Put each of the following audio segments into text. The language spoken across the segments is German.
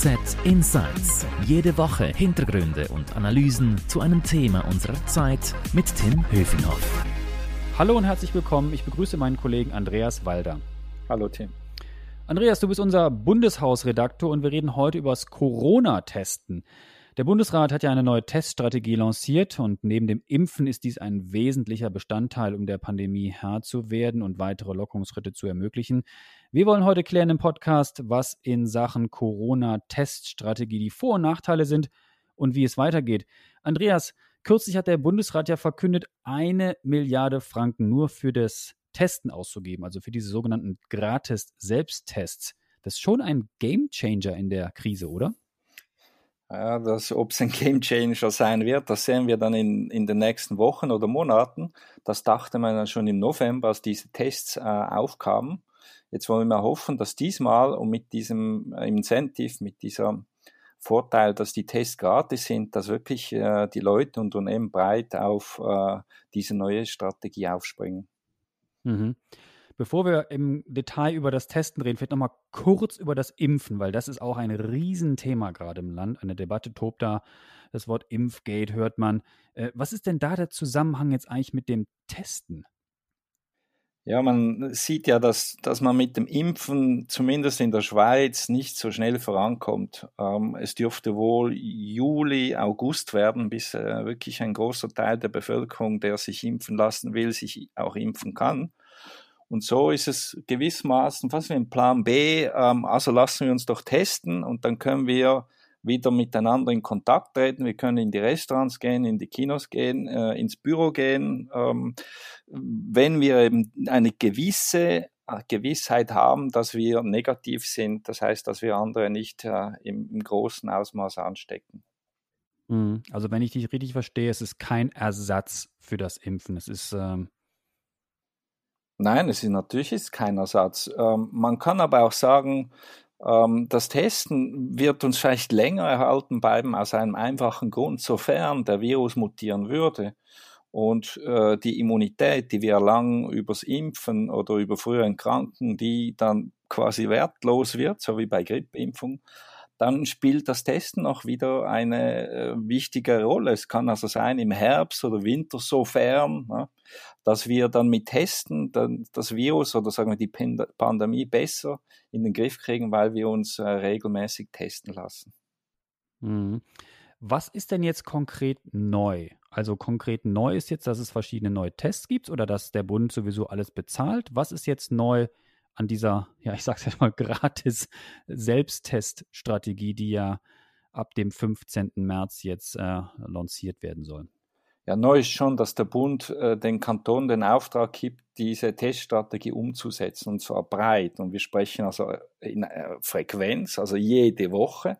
FAZ Insights. Jede Woche Hintergründe und Analysen zu einem Thema unserer Zeit mit Tim Höfinghoff. Hallo und herzlich willkommen. Ich begrüße meinen Kollegen Andreas Walder. Hallo Tim. Andreas, du bist unser Bundeshausredaktor und wir reden heute über das Corona-Testen. Der Bundesrat hat ja eine neue Teststrategie lanciert und neben dem Impfen ist dies ein wesentlicher Bestandteil, um der Pandemie Herr zu werden und weitere Lockerungsschritte zu ermöglichen. Wir wollen heute klären im Podcast, was in Sachen Corona-Teststrategie die Vor- und Nachteile sind und wie es weitergeht. Andreas, kürzlich hat der Bundesrat ja verkündet, eine Milliarde Franken nur für das Testen auszugeben, also für diese sogenannten Gratis-Selbsttests. Das ist schon ein Gamechanger in der Krise, oder? Ja, das, ob es ein Game Changer sein wird, das sehen wir dann in, in den nächsten Wochen oder Monaten. Das dachte man dann schon im November, als diese Tests äh, aufkamen. Jetzt wollen wir hoffen, dass diesmal und mit diesem äh, Incentive, mit dieser Vorteil, dass die Tests gratis sind, dass wirklich äh, die Leute und Unternehmen breit auf äh, diese neue Strategie aufspringen. Mhm. Bevor wir im Detail über das Testen reden, vielleicht nochmal kurz über das Impfen, weil das ist auch ein Riesenthema gerade im Land. Eine Debatte tobt da. Das Wort Impfgate hört man. Äh, was ist denn da der Zusammenhang jetzt eigentlich mit dem Testen? Ja, man sieht ja, dass, dass man mit dem Impfen zumindest in der Schweiz nicht so schnell vorankommt. Ähm, es dürfte wohl Juli, August werden, bis äh, wirklich ein großer Teil der Bevölkerung, der sich impfen lassen will, sich auch impfen kann. Und so ist es gewissermaßen fast wie ein Plan B. Ähm, also lassen wir uns doch testen und dann können wir wieder miteinander in Kontakt treten. Wir können in die Restaurants gehen, in die Kinos gehen, äh, ins Büro gehen. Ähm, wenn wir eben eine gewisse äh, Gewissheit haben, dass wir negativ sind, das heißt, dass wir andere nicht äh, im, im, großen Ausmaß anstecken. Mhm. Also wenn ich dich richtig verstehe, es ist kein Ersatz für das Impfen. Es ist ähm Nein, es ist natürlich ist kein Ersatz. Ähm, man kann aber auch sagen, ähm, das Testen wird uns vielleicht länger erhalten bleiben aus einem einfachen Grund, sofern der Virus mutieren würde und äh, die Immunität, die wir erlangen übers Impfen oder über frühere Erkrankungen, die dann quasi wertlos wird, so wie bei Grippeimpfung, dann spielt das Testen auch wieder eine äh, wichtige Rolle. Es kann also sein im Herbst oder Winter sofern, ne, dass wir dann mit Testen dann das Virus oder sagen wir die Pandemie besser in den Griff kriegen, weil wir uns äh, regelmäßig testen lassen. Mhm. Was ist denn jetzt konkret neu? Also konkret neu ist jetzt, dass es verschiedene neue Tests gibt oder dass der Bund sowieso alles bezahlt. Was ist jetzt neu an dieser, ja, ich sag's jetzt mal, gratis Selbstteststrategie, die ja ab dem 15. März jetzt äh, lanciert werden soll. Ja, neu ist schon, dass der Bund äh, den Kantonen den Auftrag gibt, diese Teststrategie umzusetzen und zwar breit. Und wir sprechen also in äh, Frequenz, also jede Woche.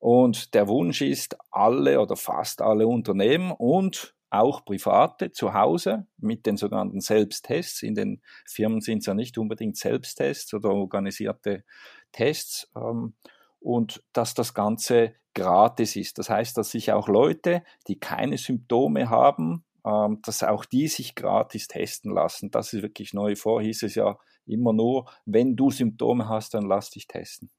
Und der Wunsch ist, alle oder fast alle Unternehmen und auch private zu Hause mit den sogenannten Selbsttests. In den Firmen sind es ja nicht unbedingt Selbsttests oder organisierte Tests. Ähm, und dass das Ganze gratis ist. Das heißt, dass sich auch Leute, die keine Symptome haben, ähm, dass auch die sich gratis testen lassen. Das ist wirklich neu. Vor hieß es ja immer nur, wenn du Symptome hast, dann lass dich testen.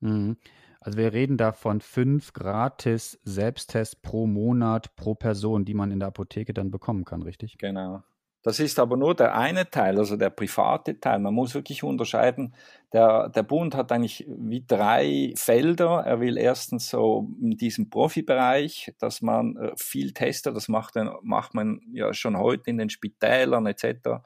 Mhm. Also wir reden da von fünf gratis Selbsttests pro Monat pro Person, die man in der Apotheke dann bekommen kann, richtig? Genau. Das ist aber nur der eine Teil, also der private Teil. Man muss wirklich unterscheiden. Der, der Bund hat eigentlich wie drei Felder. Er will erstens so in diesem Profibereich, dass man äh, viel testet. Das macht, macht man ja schon heute in den Spitälern etc.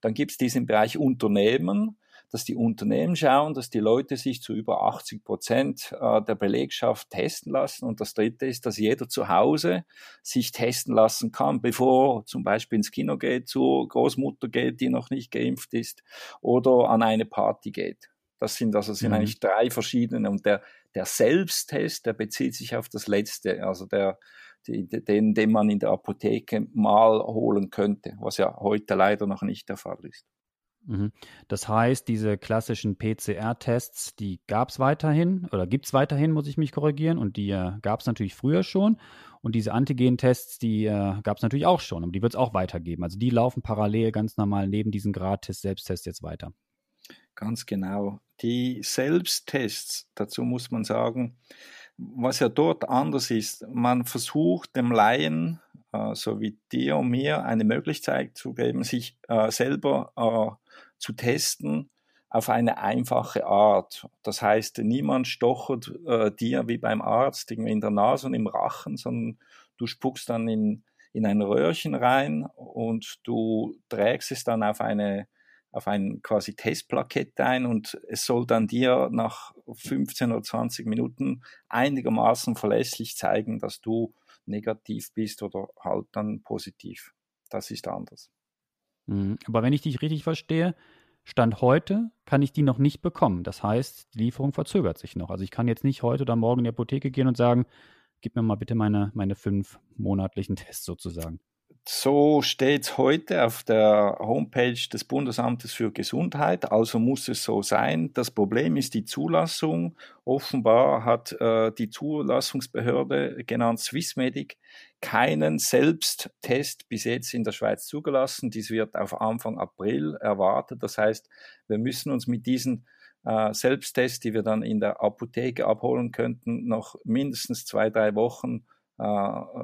Dann gibt es diesen Bereich Unternehmen dass die Unternehmen schauen, dass die Leute sich zu über 80 Prozent äh, der Belegschaft testen lassen. Und das Dritte ist, dass jeder zu Hause sich testen lassen kann, bevor zum Beispiel ins Kino geht, zur Großmutter geht, die noch nicht geimpft ist, oder an eine Party geht. Das sind also sind mhm. eigentlich drei verschiedene. Und der, der Selbsttest, der bezieht sich auf das Letzte, also der, den, den man in der Apotheke mal holen könnte, was ja heute leider noch nicht der Fall ist. Mhm. Das heißt, diese klassischen PCR-Tests, die gab es weiterhin oder gibt es weiterhin, muss ich mich korrigieren, und die äh, gab es natürlich früher schon. Und diese Antigen-Tests, die äh, gab es natürlich auch schon und die wird es auch weitergeben. Also die laufen parallel ganz normal neben diesen Gratis-Selbsttests jetzt weiter. Ganz genau. Die Selbsttests, dazu muss man sagen, was ja dort anders ist, man versucht dem Laien, so wie dir und mir, eine Möglichkeit zu geben, sich äh, selber äh, zu testen auf eine einfache Art. Das heißt, niemand stochert äh, dir wie beim Arzt in der Nase und im Rachen, sondern du spuckst dann in, in ein Röhrchen rein und du trägst es dann auf eine auf ein quasi Testplakett ein und es soll dann dir nach 15 oder 20 Minuten einigermaßen verlässlich zeigen, dass du negativ bist oder halt dann positiv. Das ist anders. Mhm. Aber wenn ich dich richtig verstehe, Stand heute kann ich die noch nicht bekommen. Das heißt, die Lieferung verzögert sich noch. Also ich kann jetzt nicht heute oder morgen in die Apotheke gehen und sagen, gib mir mal bitte meine, meine fünf monatlichen Tests sozusagen. So steht es heute auf der Homepage des Bundesamtes für Gesundheit, also muss es so sein. Das Problem ist die Zulassung. Offenbar hat äh, die Zulassungsbehörde, genannt Swissmedic, keinen Selbsttest bis jetzt in der Schweiz zugelassen. Dies wird auf Anfang April erwartet. Das heißt, wir müssen uns mit diesen äh, Selbsttests, die wir dann in der Apotheke abholen könnten, noch mindestens zwei, drei Wochen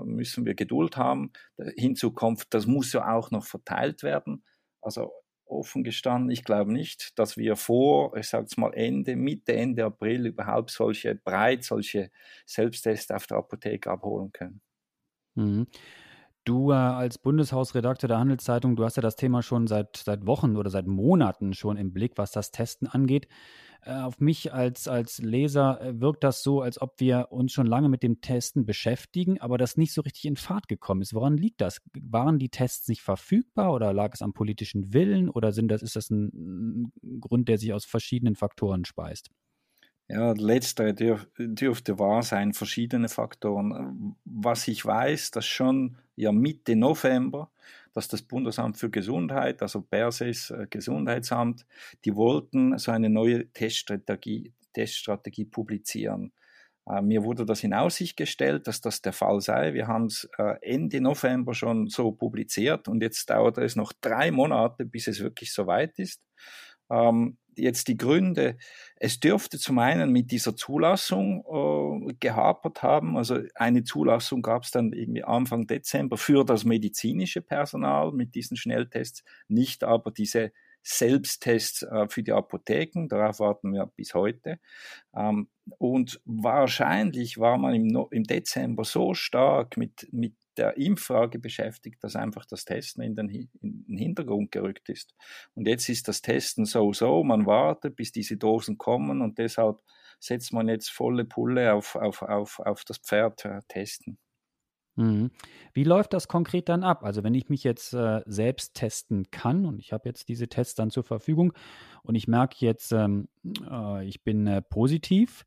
müssen wir Geduld haben. Hinzu kommt, das muss ja auch noch verteilt werden. Also offen gestanden, ich glaube nicht, dass wir vor, ich sage es mal Ende, Mitte, Ende April überhaupt solche breit, solche Selbsttests auf der Apotheke abholen können. Mhm. Du äh, als Bundeshausredakteur der Handelszeitung, du hast ja das Thema schon seit, seit Wochen oder seit Monaten schon im Blick, was das Testen angeht. Äh, auf mich als, als Leser äh, wirkt das so, als ob wir uns schon lange mit dem Testen beschäftigen, aber das nicht so richtig in Fahrt gekommen ist. Woran liegt das? Waren die Tests nicht verfügbar oder lag es am politischen Willen oder sind das, ist das ein, Grund, der sich aus verschiedenen Faktoren speist? Ja, letztere dürf, dürfte wahr sein, verschiedene Faktoren. Was ich weiß, dass schon ja Mitte November dass das Bundesamt für Gesundheit, also Perses äh, Gesundheitsamt, die wollten so eine neue Teststrategie, Teststrategie publizieren. Äh, mir wurde das in Aussicht gestellt, dass das der Fall sei. Wir haben es äh, Ende November schon so publiziert und jetzt dauert es noch drei Monate, bis es wirklich soweit ist. Ähm, jetzt die Gründe. Es dürfte zum einen mit dieser Zulassung äh, gehapert haben. Also eine Zulassung gab es dann irgendwie Anfang Dezember für das medizinische Personal mit diesen Schnelltests, nicht aber diese Selbsttests äh, für die Apotheken. Darauf warten wir bis heute. Ähm, und wahrscheinlich war man im, no im Dezember so stark mit, mit der Impffrage beschäftigt, dass einfach das Testen in den, in den, Hintergrund gerückt ist. Und jetzt ist das Testen so so, man wartet, bis diese Dosen kommen und deshalb setzt man jetzt volle Pulle auf, auf, auf, auf das Pferd äh, testen. Mhm. Wie läuft das konkret dann ab? Also wenn ich mich jetzt äh, selbst testen kann und ich habe jetzt diese Tests dann zur Verfügung und ich merke jetzt, ähm, äh, ich bin äh, positiv,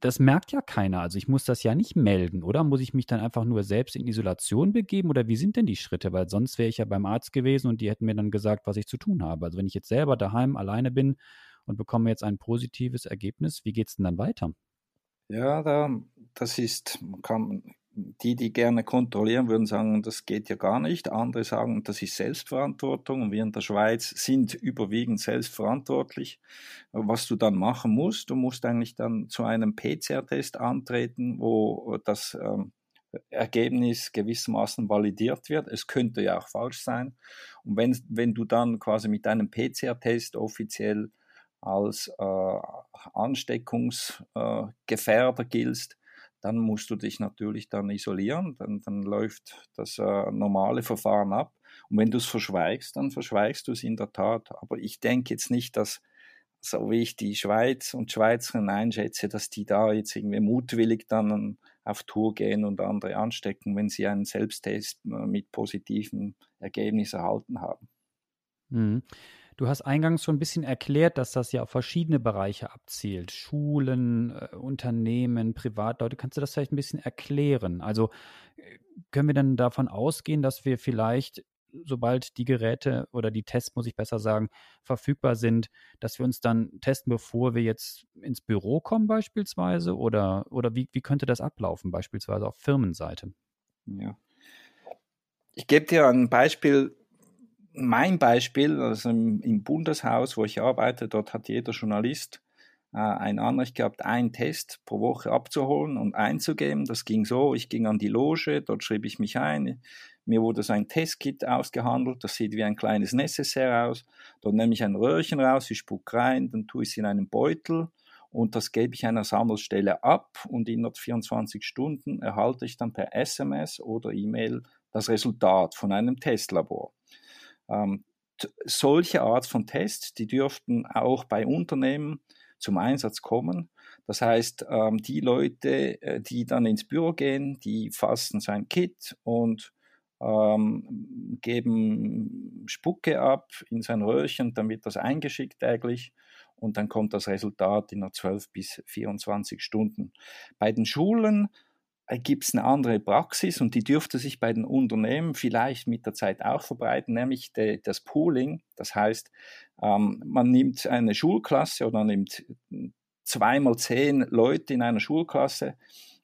das merkt ja keiner. Also ich muss das ja nicht melden, oder? Muss ich mich dann einfach nur selbst in Isolation begeben oder wie sind denn die Schritte? Weil sonst wäre ich ja beim Arzt gewesen und die hätten mir dann gesagt, was ich zu tun habe. Also wenn ich jetzt selber daheim alleine bin und bekomme jetzt ein positives Ergebnis, wie geht es denn dann weiter? Ja, da, das ist, kann, die, die gerne kontrollieren, würden sagen, das geht ja gar nicht. Andere sagen, das ist Selbstverantwortung und wir in der Schweiz sind überwiegend selbstverantwortlich. Was du dann machen musst, du musst eigentlich dann zu einem PCR-Test antreten, wo das ähm, Ergebnis gewissermaßen validiert wird. Es könnte ja auch falsch sein. Und wenn, wenn du dann quasi mit einem PCR-Test offiziell als äh, Ansteckungsgefährder äh, giltst, dann musst du dich natürlich dann isolieren, dann, dann läuft das äh, normale Verfahren ab. Und wenn du es verschweigst, dann verschweigst du es in der Tat. Aber ich denke jetzt nicht, dass, so wie ich die Schweiz und Schweizerinnen einschätze, dass die da jetzt irgendwie mutwillig dann auf Tour gehen und andere anstecken, wenn sie einen Selbsttest äh, mit positiven Ergebnissen erhalten haben. Mhm. Du hast eingangs schon ein bisschen erklärt, dass das ja auf verschiedene Bereiche abzielt. Schulen, äh, Unternehmen, Privatleute. Kannst du das vielleicht ein bisschen erklären? Also äh, können wir dann davon ausgehen, dass wir vielleicht sobald die Geräte oder die Tests, muss ich besser sagen, verfügbar sind, dass wir uns dann testen, bevor wir jetzt ins Büro kommen beispielsweise? Oder, oder wie, wie könnte das ablaufen, beispielsweise auf Firmenseite? Ja. Ich gebe dir ein Beispiel mein Beispiel, also im, im, Bundeshaus, wo ich arbeite, dort hat jeder Journalist äh, ein Anrecht gehabt, einen Test pro Woche abzuholen und einzugeben. Das ging so, ich ging an die Loge, dort schrieb ich mich ein, mir wurde so ein Testkit ausgehandelt, das sieht wie ein kleines Necessaire aus. Dort nehme ich ein Röhrchen raus, ich spucke rein, dann tue ich es in einen Beutel und das gebe ich einer Sammelstelle ab und in 24 Stunden erhalte ich dann per SMS oder E-Mail das Resultat von einem Testlabor. Ähm, solche Art von Tests, die dürften auch bei Unternehmen zum Einsatz kommen. Das heißt, ähm, die Leute, äh, die dann ins Büro gehen, die fassen sein Kit und ähm, geben Spucke ab in sein Röhrchen, dann wird das eingeschickt täglich und dann kommt das Resultat in 12 bis 24 Stunden. Bei den Schulen gibt es eine andere Praxis und die dürfte sich bei den Unternehmen vielleicht mit der Zeit auch verbreiten, nämlich de, das Pooling. Das heißt, ähm, man nimmt eine Schulklasse oder nimmt zweimal zehn Leute in einer Schulklasse,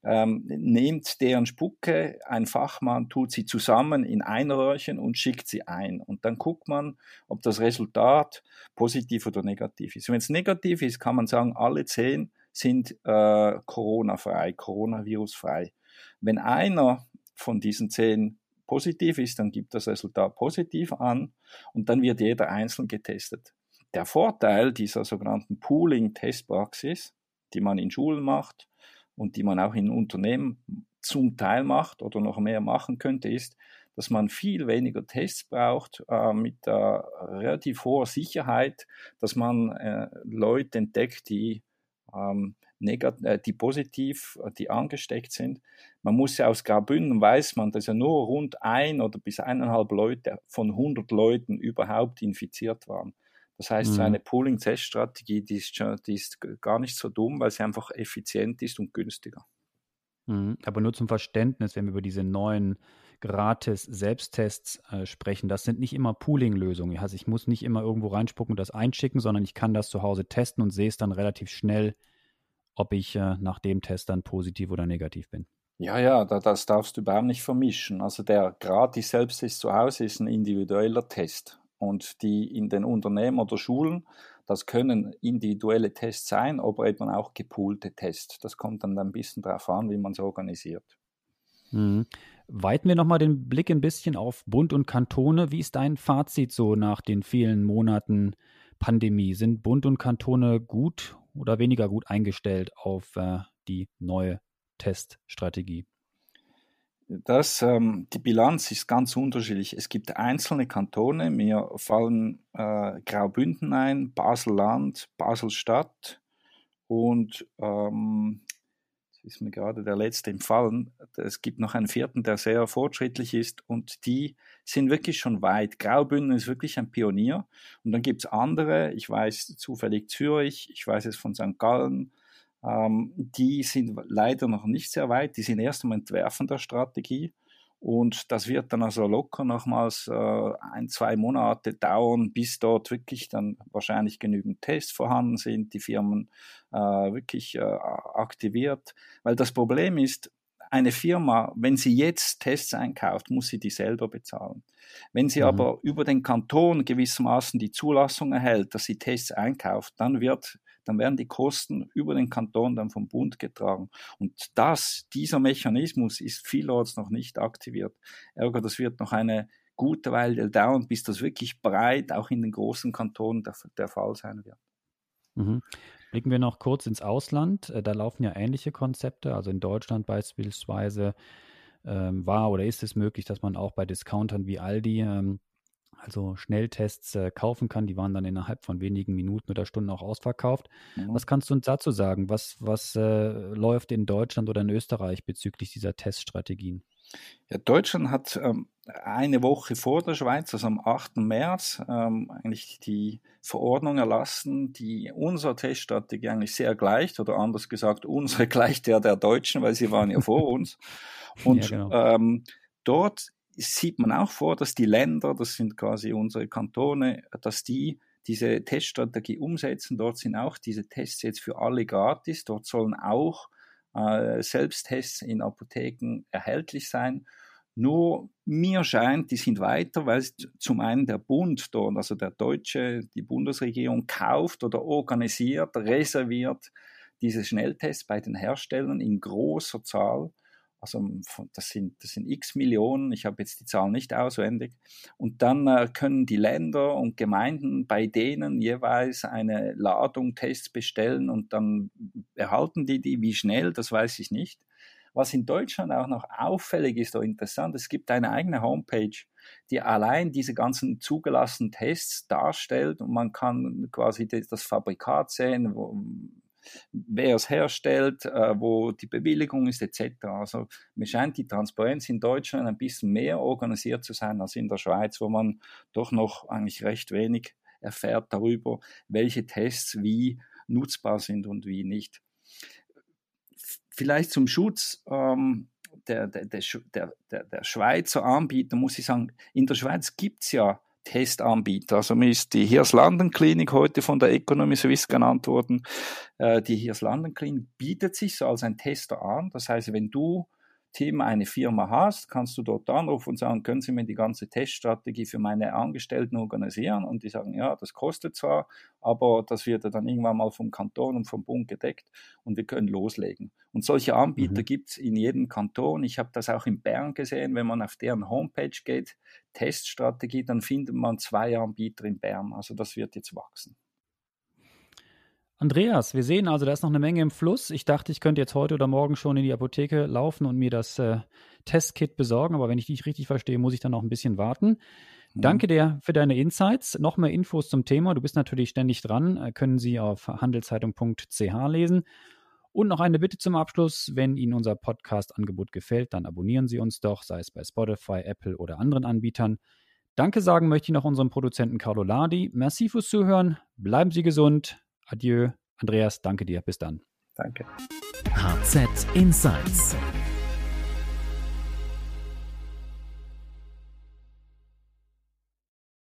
ähm, nimmt deren Spucke, ein Fachmann tut sie zusammen in ein Röhrchen und schickt sie ein. Und dann guckt man, ob das Resultat positiv oder negativ ist. Wenn es negativ ist, kann man sagen, alle zehn sind äh, Corona-frei, Coronavirus-frei. Wenn einer von diesen zehn positiv ist, dann gibt das Resultat positiv an und dann wird jeder einzeln getestet. Der Vorteil dieser sogenannten Pooling-Testpraxis, die man in Schulen macht und die man auch in Unternehmen zum Teil macht oder noch mehr machen könnte, ist, dass man viel weniger Tests braucht äh, mit äh, relativ hoher Sicherheit, dass man äh, Leute entdeckt, die ähm, äh, die positiv, äh, die angesteckt sind. Man muss ja aus Graubünden, weiß man, dass ja nur rund ein oder bis eineinhalb Leute von 100 Leuten überhaupt infiziert waren. Das heißt, mhm. so eine Pooling-Test-Strategie, die ist, die ist gar nicht so dumm, weil sie einfach effizient ist und günstiger. Mhm. Aber nur zum Verständnis, wenn wir über diese neuen gratis Selbsttests äh, sprechen, das sind nicht immer Pooling-Lösungen. Also ich muss nicht immer irgendwo reinspucken und das einschicken, sondern ich kann das zu Hause testen und sehe es dann relativ schnell, ob ich äh, nach dem Test dann positiv oder negativ bin. Ja, ja, da, das darfst du überhaupt nicht vermischen. Also der gratis Selbsttest zu Hause ist ein individueller Test. Und die in den Unternehmen oder Schulen, das können individuelle Tests sein, aber eben auch gepoolte Tests. Das kommt dann ein bisschen darauf an, wie man es organisiert. Mhm. Weiten wir nochmal den Blick ein bisschen auf Bund und Kantone. Wie ist dein Fazit so nach den vielen Monaten Pandemie? Sind Bund und Kantone gut oder weniger gut eingestellt auf äh, die neue Teststrategie? Das, ähm, die Bilanz ist ganz unterschiedlich. Es gibt einzelne Kantone, mir fallen äh, Graubünden ein, Basel-Land, Basel-Stadt und ähm, ist mir gerade der letzte empfallen. Es gibt noch einen vierten, der sehr fortschrittlich ist und die sind wirklich schon weit. Graubünden ist wirklich ein Pionier und dann gibt es andere, ich weiß zufällig Zürich, ich weiß es von St. Gallen, ähm, die sind leider noch nicht sehr weit, die sind erst am Entwerfen der Strategie und das wird dann also locker nochmals äh, ein, zwei Monate dauern, bis dort wirklich dann wahrscheinlich genügend Tests vorhanden sind, die Firmen äh, wirklich äh, aktiviert. Weil das Problem ist, eine Firma, wenn sie jetzt Tests einkauft, muss sie die selber bezahlen. Wenn sie mhm. aber über den Kanton gewissermaßen die Zulassung erhält, dass sie Tests einkauft, dann wird dann werden die Kosten über den Kanton dann vom Bund getragen. Und das, dieser Mechanismus ist vielorts noch nicht aktiviert. Ergo, das wird noch eine gute Weile dauern, bis das wirklich breit auch in den großen Kantonen der, der Fall sein wird. Mhm. Blicken wir noch kurz ins Ausland. Äh, da laufen ja ähnliche Konzepte. Also in Deutschland beispielsweise ähm, war oder ist es möglich, dass man auch bei Discountern wie Aldi ähm, also Schnelltests äh, kaufen kann. Die waren dann innerhalb von wenigen Minuten oder Stunden auch ausverkauft. Mhm. Was kannst du uns dazu sagen? Was, was äh, läuft in Deutschland oder in Österreich bezüglich dieser Teststrategien? Ja, Deutschland hat ähm, eine Woche vor der Schweiz, also am 8. März, ähm, eigentlich die Verordnung erlassen, die unserer Teststrategie eigentlich sehr gleicht, oder anders gesagt, unsere gleicht der der Deutschen, weil sie waren ja vor uns. Und ja, genau. ähm, dort sieht man auch vor, dass die Länder, das sind quasi unsere Kantone, dass die diese Teststrategie umsetzen. Dort sind auch diese Tests jetzt für alle gratis. Dort sollen auch äh, Selbsttests in Apotheken erhältlich sein. Nur mir scheint, die sind weiter, weil zum einen der Bund dort, also der deutsche, die Bundesregierung kauft oder organisiert, reserviert diese Schnelltests bei den Herstellern in großer Zahl. Also das sind, das sind x Millionen, ich habe jetzt die Zahl nicht auswendig. Und dann äh, können die Länder und Gemeinden bei denen jeweils eine Ladung Tests bestellen und dann erhalten die die. Wie schnell, das weiß ich nicht. Was in Deutschland auch noch auffällig ist oder interessant, es gibt eine eigene Homepage, die allein diese ganzen zugelassenen Tests darstellt und man kann quasi das Fabrikat sehen, wer es herstellt, äh, wo die Bewilligung ist etc. Also mir scheint die Transparenz in Deutschland ein bisschen mehr organisiert zu sein als in der Schweiz, wo man doch noch eigentlich recht wenig erfährt darüber, welche Tests wie nutzbar sind und wie nicht vielleicht zum Schutz ähm, der, der, der, der, der Schweizer Anbieter muss ich sagen, in der Schweiz gibt es ja Testanbieter. Also mir ist die Hirs-Landen Klinik heute von der Economy Suisse genannt worden. Äh, die Hirs-Landen Klinik bietet sich so als ein Tester an. Das heißt, wenn du Team eine Firma hast, kannst du dort anrufen und sagen, können Sie mir die ganze Teststrategie für meine Angestellten organisieren? Und die sagen, ja, das kostet zwar, aber das wird dann irgendwann mal vom Kanton und vom Bund gedeckt und wir können loslegen. Und solche Anbieter mhm. gibt es in jedem Kanton. Ich habe das auch in Bern gesehen, wenn man auf deren Homepage geht, Teststrategie, dann findet man zwei Anbieter in Bern. Also das wird jetzt wachsen. Andreas, wir sehen also, da ist noch eine Menge im Fluss. Ich dachte, ich könnte jetzt heute oder morgen schon in die Apotheke laufen und mir das äh, Testkit besorgen, aber wenn ich dich richtig verstehe, muss ich dann noch ein bisschen warten. Mhm. Danke dir für deine Insights. Noch mehr Infos zum Thema. Du bist natürlich ständig dran, äh, können Sie auf handelszeitung.ch lesen. Und noch eine Bitte zum Abschluss. Wenn Ihnen unser Podcast-Angebot gefällt, dann abonnieren Sie uns doch, sei es bei Spotify, Apple oder anderen Anbietern. Danke sagen möchte ich noch unserem Produzenten Carlo Ladi. Merci fürs Zuhören. Bleiben Sie gesund. Adieu. Andreas, danke dir. Bis dann. Danke. HZ Insights